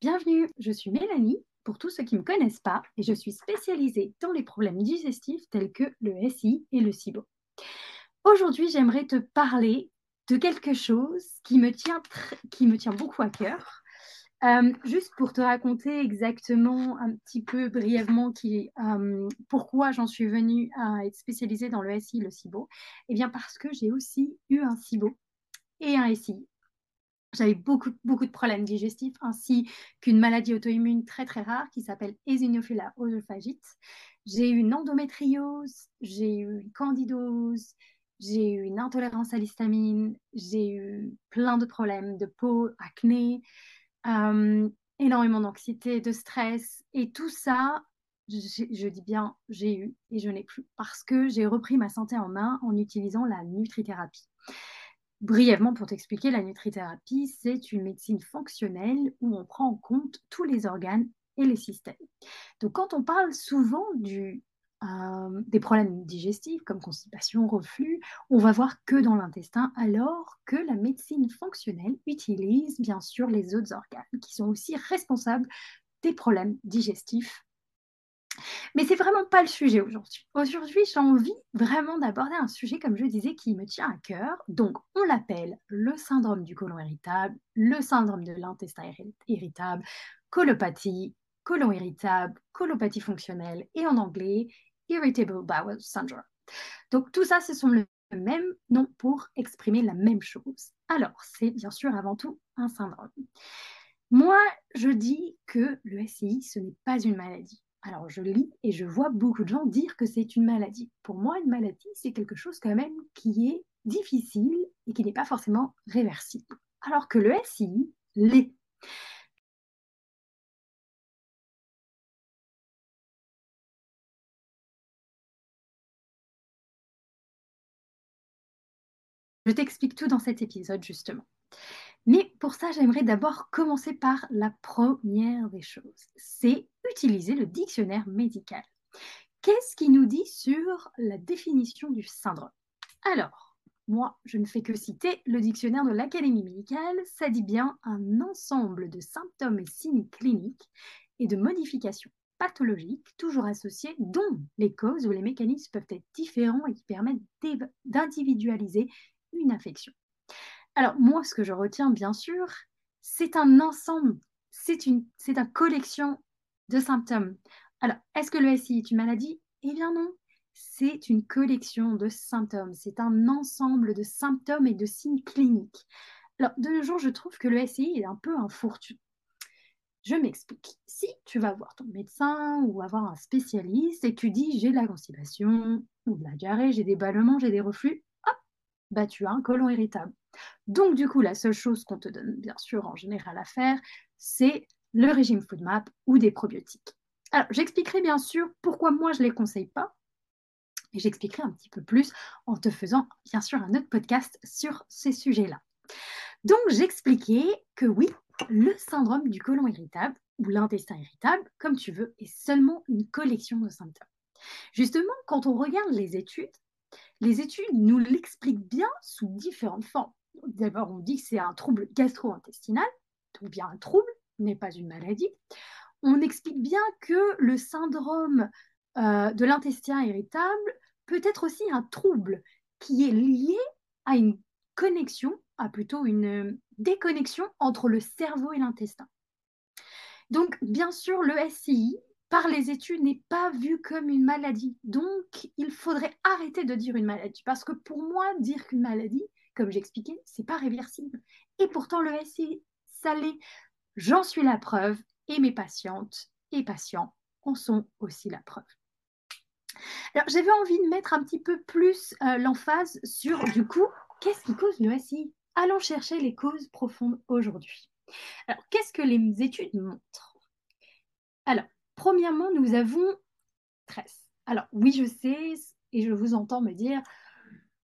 Bienvenue, je suis Mélanie, pour tous ceux qui ne me connaissent pas, et je suis spécialisée dans les problèmes digestifs tels que le SI et le SIBO. Aujourd'hui, j'aimerais te parler de quelque chose qui me tient, qui me tient beaucoup à cœur. Euh, juste pour te raconter exactement un petit peu brièvement euh, pourquoi j'en suis venue à être spécialisée dans le SI et le SIBO, eh bien parce que j'ai aussi eu un SIBO et un SI j'avais beaucoup, beaucoup de problèmes digestifs, ainsi qu'une maladie auto-immune très très rare qui s'appelle Eosinophilia oesophagite. J'ai eu une endométriose, j'ai eu une candidose, j'ai eu une intolérance à l'histamine, j'ai eu plein de problèmes de peau, acné, euh, énormément d'anxiété, de stress. Et tout ça, je dis bien j'ai eu et je n'ai plus parce que j'ai repris ma santé en main en utilisant la nutrithérapie. Brièvement, pour t'expliquer, la nutrithérapie, c'est une médecine fonctionnelle où on prend en compte tous les organes et les systèmes. Donc, quand on parle souvent du, euh, des problèmes digestifs comme constipation, reflux, on va voir que dans l'intestin, alors que la médecine fonctionnelle utilise bien sûr les autres organes qui sont aussi responsables des problèmes digestifs mais c'est vraiment pas le sujet aujourd'hui. Aujourd'hui, j'ai envie vraiment d'aborder un sujet, comme je disais, qui me tient à cœur. Donc, on l'appelle le syndrome du côlon irritable, le syndrome de l'intestin irritable, colopathie, côlon irritable, colopathie fonctionnelle et en anglais, irritable bowel syndrome. Donc, tout ça, ce sont le même nom pour exprimer la même chose. Alors, c'est bien sûr avant tout un syndrome. Moi, je dis que le SI, ce n'est pas une maladie. Alors, je lis et je vois beaucoup de gens dire que c'est une maladie. Pour moi, une maladie, c'est quelque chose quand même qui est difficile et qui n'est pas forcément réversible. Alors que le SI l'est. Je t'explique tout dans cet épisode, justement. Mais pour ça, j'aimerais d'abord commencer par la première des choses. C'est utiliser le dictionnaire médical. Qu'est-ce qui nous dit sur la définition du syndrome? Alors, moi, je ne fais que citer le dictionnaire de l'Académie médicale. Ça dit bien un ensemble de symptômes et signes cliniques et de modifications pathologiques, toujours associés, dont les causes ou les mécanismes peuvent être différents et qui permettent d'individualiser une infection. Alors, moi, ce que je retiens, bien sûr, c'est un ensemble, c'est une, c'est une collection de symptômes. Alors, est-ce que le SI est une maladie? Eh bien non, c'est une collection de symptômes, c'est un ensemble de symptômes et de signes cliniques. Alors, de nos jours, je trouve que le SI est un peu un fourre Je m'explique. Si tu vas voir ton médecin ou avoir un spécialiste et que tu dis j'ai de la constipation ou de la diarrhée, j'ai des ballonnements, j'ai des reflux, hop, bah tu as un côlon irritable. Donc, du coup, la seule chose qu'on te donne, bien sûr, en général à faire, c'est le régime FoodMap ou des probiotiques. Alors, j'expliquerai bien sûr pourquoi moi je ne les conseille pas. Et j'expliquerai un petit peu plus en te faisant, bien sûr, un autre podcast sur ces sujets-là. Donc, j'expliquais que oui, le syndrome du côlon irritable ou l'intestin irritable, comme tu veux, est seulement une collection de symptômes. Justement, quand on regarde les études, les études nous l'expliquent bien sous différentes formes. D'abord, on dit que c'est un trouble gastro-intestinal, donc bien un trouble, n'est pas une maladie. On explique bien que le syndrome euh, de l'intestin irritable peut être aussi un trouble qui est lié à une connexion, à plutôt une déconnexion entre le cerveau et l'intestin. Donc, bien sûr, le SCI, par les études, n'est pas vu comme une maladie. Donc, il faudrait arrêter de dire une maladie. Parce que pour moi, dire qu'une maladie, comme j'expliquais, c'est pas réversible. Et pourtant, le SI, ça l'est. J'en suis la preuve et mes patientes et patients en sont aussi la preuve. Alors, j'avais envie de mettre un petit peu plus euh, l'emphase sur, du coup, qu'est-ce qui cause le SI Allons chercher les causes profondes aujourd'hui. Alors, qu'est-ce que les études montrent? Alors, premièrement, nous avons stress. Alors, oui, je sais, et je vous entends me dire,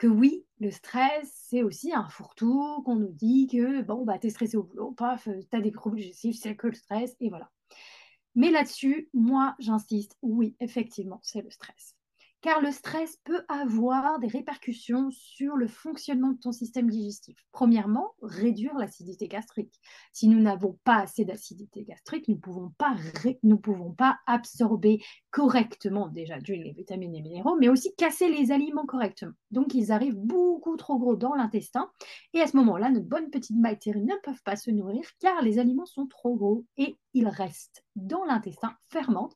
que oui, le stress, c'est aussi un fourre-tout qu'on nous dit que bon, bah, t'es stressé au boulot, paf, euh, t'as des troubles digestifs, c'est que le stress, et voilà. Mais là-dessus, moi, j'insiste, oui, effectivement, c'est le stress. Car le stress peut avoir des répercussions sur le fonctionnement de ton système digestif. Premièrement, réduire l'acidité gastrique. Si nous n'avons pas assez d'acidité gastrique, nous ne pouvons pas, absorber correctement déjà les vitamines et minéraux, mais aussi casser les aliments correctement. Donc, ils arrivent beaucoup trop gros dans l'intestin. Et à ce moment-là, nos bonnes petites bactéries ne peuvent pas se nourrir car les aliments sont trop gros et ils restent dans l'intestin, fermentent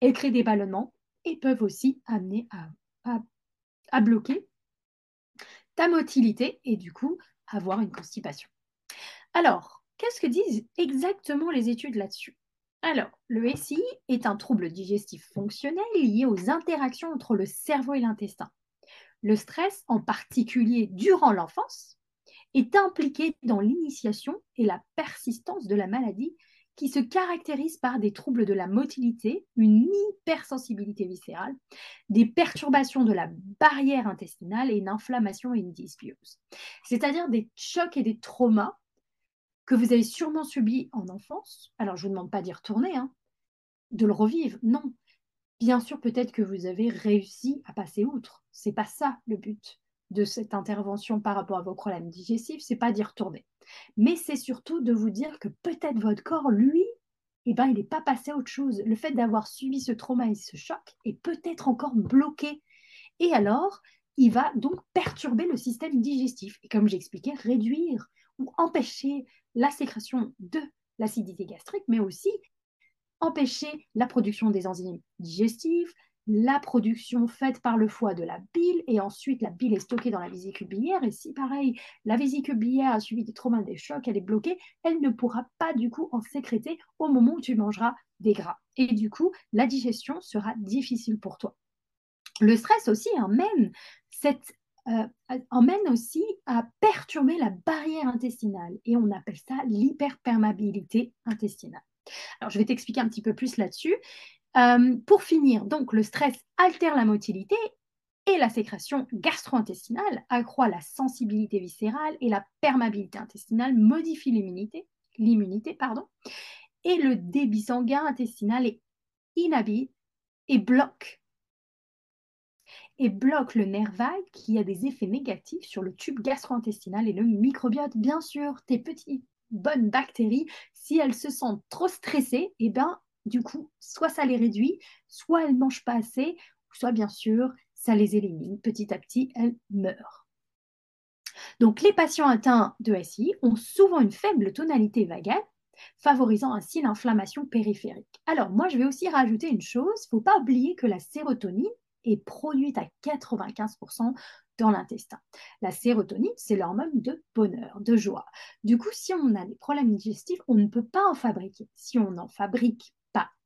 et créent des ballonnements et peuvent aussi amener à, bloquer ta motilité et du coup avoir une constipation. Alors, qu'est-ce que disent exactement les études là-dessus? Alors, le SI est un trouble digestif fonctionnel lié aux interactions entre le cerveau et l'intestin. Le stress, en particulier durant l'enfance, est impliqué dans l'initiation et la persistance de la maladie qui se caractérise par des troubles de la motilité, une hypersensibilité viscérale, des perturbations de la barrière intestinale et une inflammation et une dysbiose. C'est-à-dire des chocs et des traumas que vous avez sûrement subis en enfance. Alors, je ne vous demande pas d'y retourner, hein, de le revivre, non. Bien sûr, peut-être que vous avez réussi à passer outre. C'est pas ça le but de cette intervention par rapport à vos problèmes digestifs, c'est pas d'y retourner. Mais c'est surtout de vous dire que peut-être votre corps, lui, eh ben, il n'est pas passé à autre chose. Le fait d'avoir subi ce trauma et ce choc est peut-être encore bloqué. Et alors, il va donc perturber le système digestif. Et comme j'expliquais, réduire ou empêcher la sécrétion de l'acidité gastrique, mais aussi empêcher la production des enzymes digestives, la production faite par le foie de la bile et ensuite la bile est stockée dans la vésicule biliaire et si pareil la vésicule biliaire a subi des traumas, des chocs, elle est bloquée, elle ne pourra pas du coup en sécréter au moment où tu mangeras des gras et du coup la digestion sera difficile pour toi. Le stress aussi emmène cette euh, emmène aussi à perturber la barrière intestinale et on appelle ça l'hyperperméabilité intestinale. Alors, je vais t'expliquer un petit peu plus là-dessus. Euh, pour finir, donc le stress altère la motilité et la sécrétion gastro-intestinale accroît la sensibilité viscérale et la perméabilité intestinale modifie l'immunité, l'immunité pardon, et le débit sanguin intestinal est inhabile et bloque et bloque le nerf vague qui a des effets négatifs sur le tube gastro-intestinal et le microbiote. Bien sûr, tes petites bonnes bactéries, si elles se sentent trop stressées, eh ben, du coup, soit ça les réduit, soit elles ne mangent pas assez, soit bien sûr, ça les élimine. Petit à petit, elles meurent. Donc, les patients atteints de SI ont souvent une faible tonalité vagale, favorisant ainsi l'inflammation périphérique. Alors, moi, je vais aussi rajouter une chose, il ne faut pas oublier que la sérotonine est produite à 95% dans l'intestin. La sérotonine, c'est l'hormone de bonheur, de joie. Du coup, si on a des problèmes digestifs, on ne peut pas en fabriquer. Si on en fabrique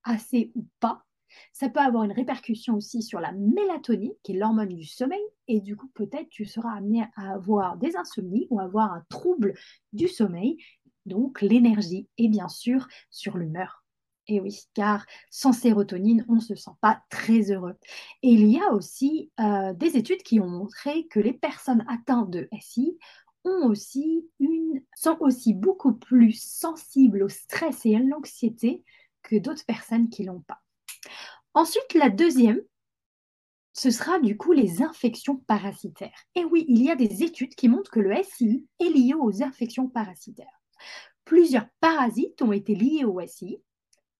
assez ou pas, ça peut avoir une répercussion aussi sur la mélatonine, qui est l'hormone du sommeil, et du coup, peut-être tu seras amené à avoir des insomnies ou avoir un trouble du sommeil, donc l'énergie, et bien sûr sur l'humeur. Et oui, car sans sérotonine, on ne se sent pas très heureux. Et il y a aussi euh, des études qui ont montré que les personnes atteintes de SI ont aussi une, sont aussi beaucoup plus sensibles au stress et à l'anxiété d'autres personnes qui l'ont pas. Ensuite, la deuxième, ce sera du coup les infections parasitaires. Et oui, il y a des études qui montrent que le SI est lié aux infections parasitaires. Plusieurs parasites ont été liés au SI.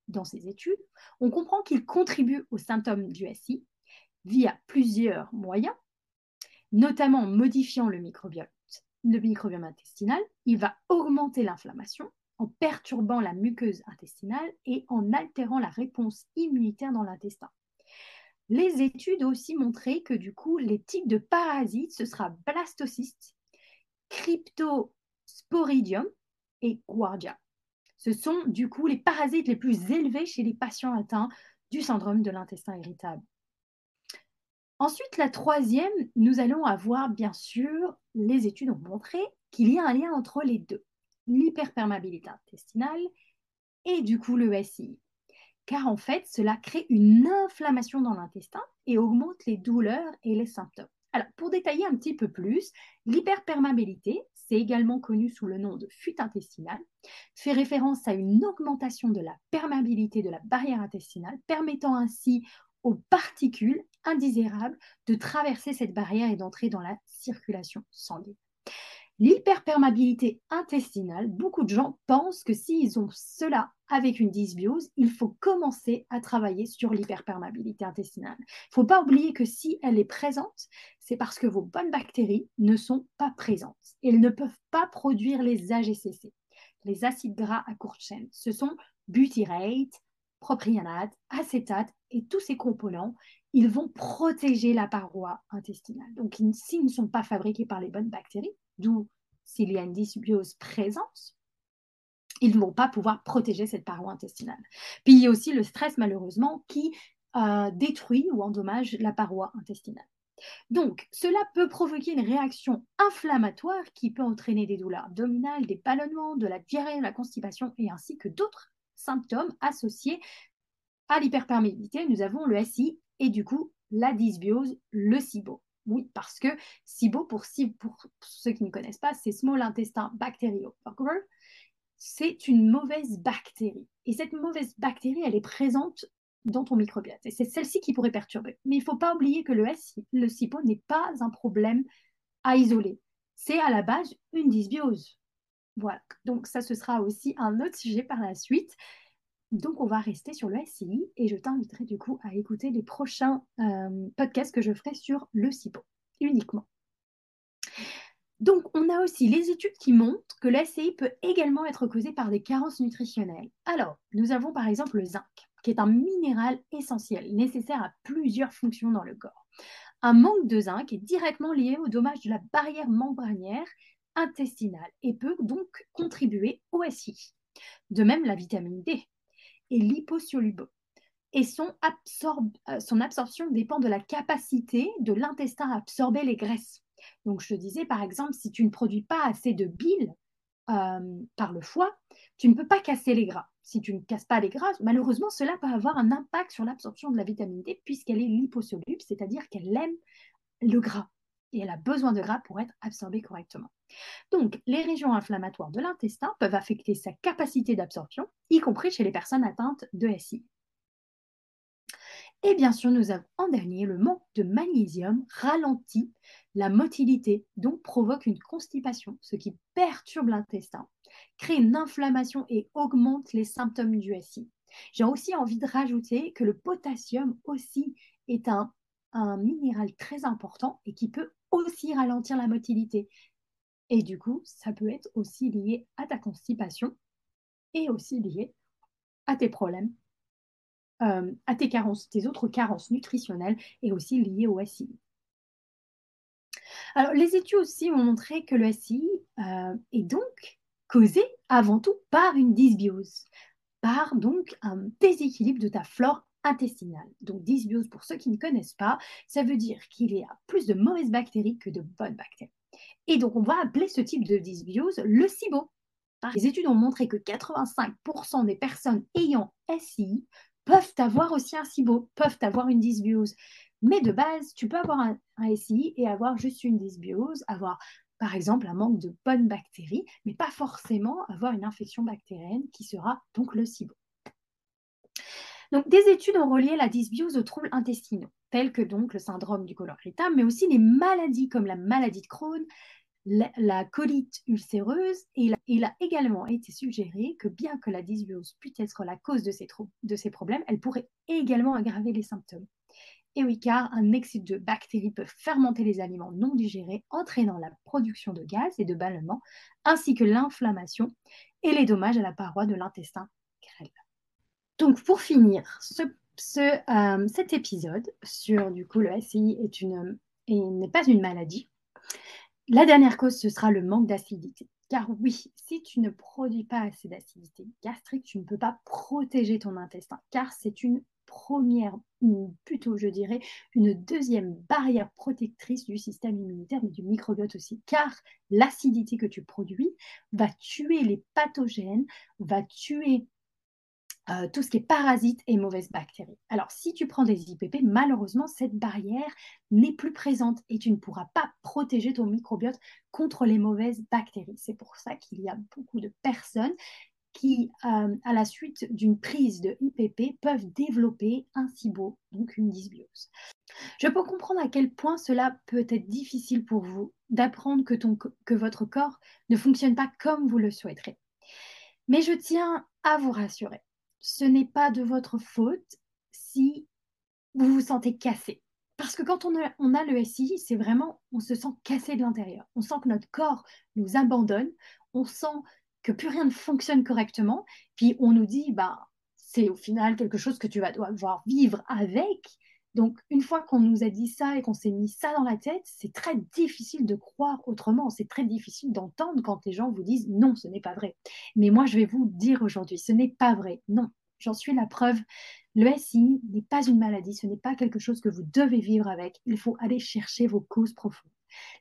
Dans ces études, on comprend qu'ils contribuent aux symptômes du SI via plusieurs moyens, notamment en modifiant le microbiome, le microbiome intestinal. Il va augmenter l'inflammation, en perturbant la muqueuse intestinale et en altérant la réponse immunitaire dans l'intestin. Les études ont aussi montré que du coup, les types de parasites, ce sera blastocystes, cryptosporidium et guardia. Ce sont du coup les parasites les plus élevés chez les patients atteints du syndrome de l'intestin irritable. Ensuite, la troisième, nous allons avoir bien sûr, les études ont montré qu'il y a un lien entre les deux l'hyperperméabilité intestinale et du coup le SI. Car en fait, cela crée une inflammation dans l'intestin et augmente les douleurs et les symptômes. Alors, pour détailler un petit peu plus, l'hyperperméabilité, c'est également connu sous le nom de fuite intestinale, fait référence à une augmentation de la perméabilité de la barrière intestinale, permettant ainsi aux particules indésirable de traverser cette barrière et d'entrer dans la circulation sanguine. L'hyperperméabilité intestinale, beaucoup de gens pensent que s'ils ont cela avec une dysbiose, il faut commencer à travailler sur l'hyperperméabilité intestinale. Il ne faut pas oublier que si elle est présente, c'est parce que vos bonnes bactéries ne sont pas présentes. Elles ne peuvent pas produire les AGCC, les acides gras à courte chaîne. Ce sont butyrate, propionate, acétate et tous ces composants, ils vont protéger la paroi intestinale. Donc, s'ils ne sont pas fabriqués par les bonnes bactéries, d'où s'il y a une dysbiose présente, ils ne vont pas pouvoir protéger cette paroi intestinale. Puis il y a aussi le stress, malheureusement, qui euh, détruit ou endommage la paroi intestinale. Donc, cela peut provoquer une réaction inflammatoire qui peut entraîner des douleurs abdominales, des ballonnements, de la diarrhée, de la constipation et ainsi que d'autres symptômes associés à l'hyperperméabilité. Nous avons le SI et du coup la dysbiose, le SIBO. Oui, parce que SIBO, pour, pour ceux qui ne connaissent pas, c'est Small Intestin Bacteriophage. C'est une mauvaise bactérie. Et cette mauvaise bactérie, elle est présente dans ton microbiote. Et c'est celle-ci qui pourrait perturber. Mais il ne faut pas oublier que le, le SIBO n'est pas un problème à isoler. C'est à la base une dysbiose. Voilà. Donc ça, ce sera aussi un autre sujet par la suite. Donc, on va rester sur le SCI et je t'inviterai du coup à écouter les prochains euh, podcasts que je ferai sur le SIBO uniquement. Donc, on a aussi les études qui montrent que le SCI peut également être causé par des carences nutritionnelles. Alors, nous avons par exemple le zinc, qui est un minéral essentiel, nécessaire à plusieurs fonctions dans le corps. Un manque de zinc est directement lié au dommage de la barrière membranière intestinale et peut donc contribuer au SI. De même, la vitamine D, et liposoluble. Et son, euh, son absorption dépend de la capacité de l'intestin à absorber les graisses. Donc, je te disais, par exemple, si tu ne produis pas assez de bile euh, par le foie, tu ne peux pas casser les gras. Si tu ne casses pas les gras, malheureusement, cela peut avoir un impact sur l'absorption de la vitamine D puisqu'elle est liposoluble, c'est-à-dire qu'elle aime le gras et elle a besoin de gras pour être absorbée correctement. Donc, les régions inflammatoires de l'intestin peuvent affecter sa capacité d'absorption, y compris chez les personnes atteintes de SI. Et bien sûr, nous avons en dernier le manque de magnésium ralentit la motilité, donc provoque une constipation, ce qui perturbe l'intestin, crée une inflammation et augmente les symptômes du SI. J'ai aussi envie de rajouter que le potassium aussi est un, un minéral très important et qui peut aussi ralentir la motilité. Et du coup, ça peut être aussi lié à ta constipation et aussi lié à tes problèmes, euh, à tes carences, tes autres carences nutritionnelles et aussi liées au SI. Alors, les études aussi ont montré que le SI euh, est donc causé avant tout par une dysbiose, par donc un déséquilibre de ta flore intestinale. Donc, dysbiose, pour ceux qui ne connaissent pas, ça veut dire qu'il y a plus de mauvaises bactéries que de bonnes bactéries. Et donc, on va appeler ce type de dysbiose le SIBO. Les études ont montré que 85% des personnes ayant SI peuvent avoir aussi un SIBO, peuvent avoir une dysbiose. Mais de base, tu peux avoir un, un SI et avoir juste une dysbiose, avoir par exemple un manque de bonnes bactéries, mais pas forcément avoir une infection bactérienne qui sera donc le SIBO. Des études ont relié la dysbiose aux troubles intestinaux, tels que donc le syndrome du côlon irritable, mais aussi les maladies comme la maladie de Crohn, la, colite ulcéreuse et il a également été suggéré que bien que la dysbiose puisse être la cause de ces, problèmes, elle pourrait également aggraver les symptômes. Et oui, car un excès de bactéries peut fermenter les aliments non digérés, entraînant la production de gaz et de ballonnement, ainsi que l'inflammation et les dommages à la paroi de l'intestin. Donc, pour finir euh, cet épisode sur du coup le SI est une, n'est pas une maladie, la dernière cause, ce sera le manque d'acidité. Car oui, si tu ne produis pas assez d'acidité gastrique, tu ne peux pas protéger ton intestin, car c'est une première, ou plutôt je dirais, une deuxième barrière protectrice du système immunitaire, mais du microbiote aussi, car l'acidité que tu produis va tuer les pathogènes, va tuer euh, tout ce qui est parasites et mauvaises bactéries. Alors, si tu prends des IPP, malheureusement, cette barrière n'est plus présente et tu ne pourras pas protéger ton microbiote contre les mauvaises bactéries. C'est pour ça qu'il y a beaucoup de personnes qui, euh, à la suite d'une prise de IPP, peuvent développer un SIBO, donc une dysbiose. Je peux comprendre à quel point cela peut être difficile pour vous d'apprendre que, que votre corps ne fonctionne pas comme vous le souhaiterez. Mais je tiens à vous rassurer, ce n'est pas de votre faute si vous vous sentez cassé. Parce que quand on a, le SI, c'est vraiment, on se sent cassé de l'intérieur. On sent que notre corps nous abandonne, on sent que plus rien ne fonctionne correctement, puis on nous dit, bah, c'est au final quelque chose que tu vas devoir vivre avec. Donc, une fois qu'on nous a dit ça et qu'on s'est mis ça dans la tête, c'est très difficile de croire autrement. C'est très difficile d'entendre quand les gens vous disent non, ce n'est pas vrai. Mais moi, je vais vous dire aujourd'hui, ce n'est pas vrai. Non, j'en suis la preuve. Le SI n'est pas une maladie, ce n'est pas quelque chose que vous devez vivre avec. Il faut aller chercher vos causes profondes.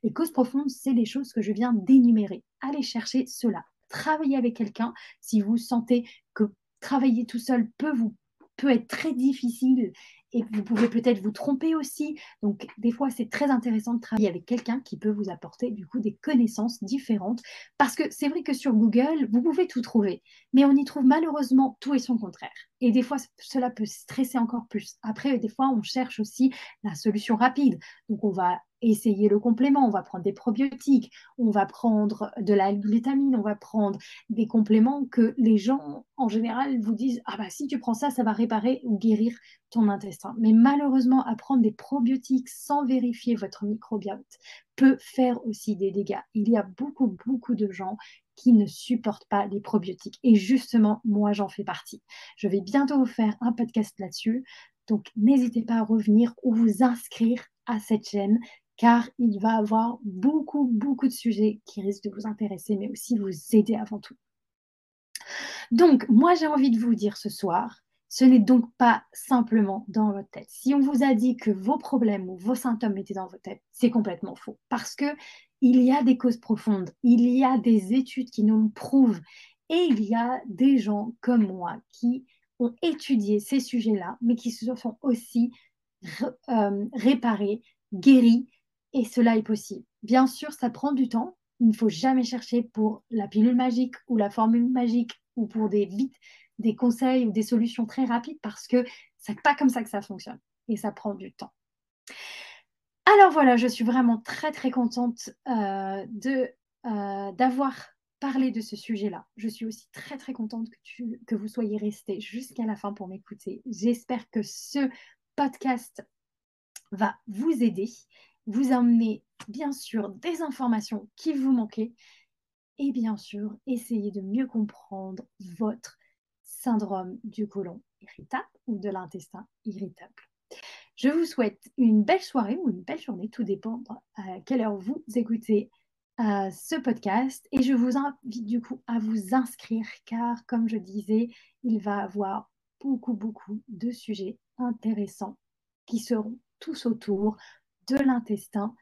Les causes profondes, c'est les choses que je viens d'énumérer. Allez chercher cela. Travaillez avec quelqu'un si vous sentez que travailler tout seul peut vous peut être très difficile et vous pouvez peut-être vous tromper aussi. Donc, des fois, c'est très intéressant de travailler avec quelqu'un qui peut vous apporter du coup des connaissances différentes. Parce que c'est vrai que sur Google, vous pouvez tout trouver, mais on y trouve malheureusement tout et son contraire. Et des fois, cela peut stresser encore plus. Après, des fois, on cherche aussi la solution rapide. Donc, on va essayer le complément, on va prendre des probiotiques, on va prendre de la glutamine, on va prendre des compléments que les gens en général vous disent ah bah si tu prends ça ça va réparer ou guérir ton intestin. Mais malheureusement à prendre des probiotiques sans vérifier votre microbiote peut faire aussi des dégâts. Il y a beaucoup beaucoup de gens qui ne supportent pas les probiotiques. Et justement, moi, j'en fais partie. Je vais bientôt vous faire un podcast là-dessus. Donc, n'hésitez pas à revenir ou vous inscrire à cette chaîne car il va avoir beaucoup, beaucoup de sujets qui risquent de vous intéresser, mais aussi vous aider avant tout. Donc, moi, j'ai envie de vous dire ce soir, ce n'est donc pas simplement dans votre tête. Si on vous a dit que vos problèmes ou vos symptômes étaient dans votre tête, c'est complètement faux. Parce que il y a des causes profondes, il y a des études qui nous le prouvent, et il y a des gens comme moi qui ont étudié ces sujets-là, mais qui se sont aussi euh, réparés, guéris, et cela est possible. Bien sûr, ça prend du temps. Il ne faut jamais chercher pour la pilule magique ou la formule magique ou pour des vite des conseils ou des solutions très rapides parce que c'est pas comme ça que ça fonctionne et ça prend du temps. Alors voilà, je suis vraiment très très contente euh, euh, d'avoir parlé de ce sujet-là. Je suis aussi très très contente que, que vous soyez resté jusqu'à la fin pour m'écouter. J'espère que ce podcast va vous aider, vous emmener bien sûr des informations qui vous manquaient et bien sûr essayer de mieux comprendre votre syndrome du côlon irritable ou de l'intestin irritable. Je vous souhaite une belle soirée ou une belle journée, tout dépend à quelle heure vous écoutez euh, ce podcast. Et je vous invite du coup à vous inscrire car, comme je disais, il va avoir beaucoup, beaucoup de sujets intéressants qui seront tous autour de l'intestin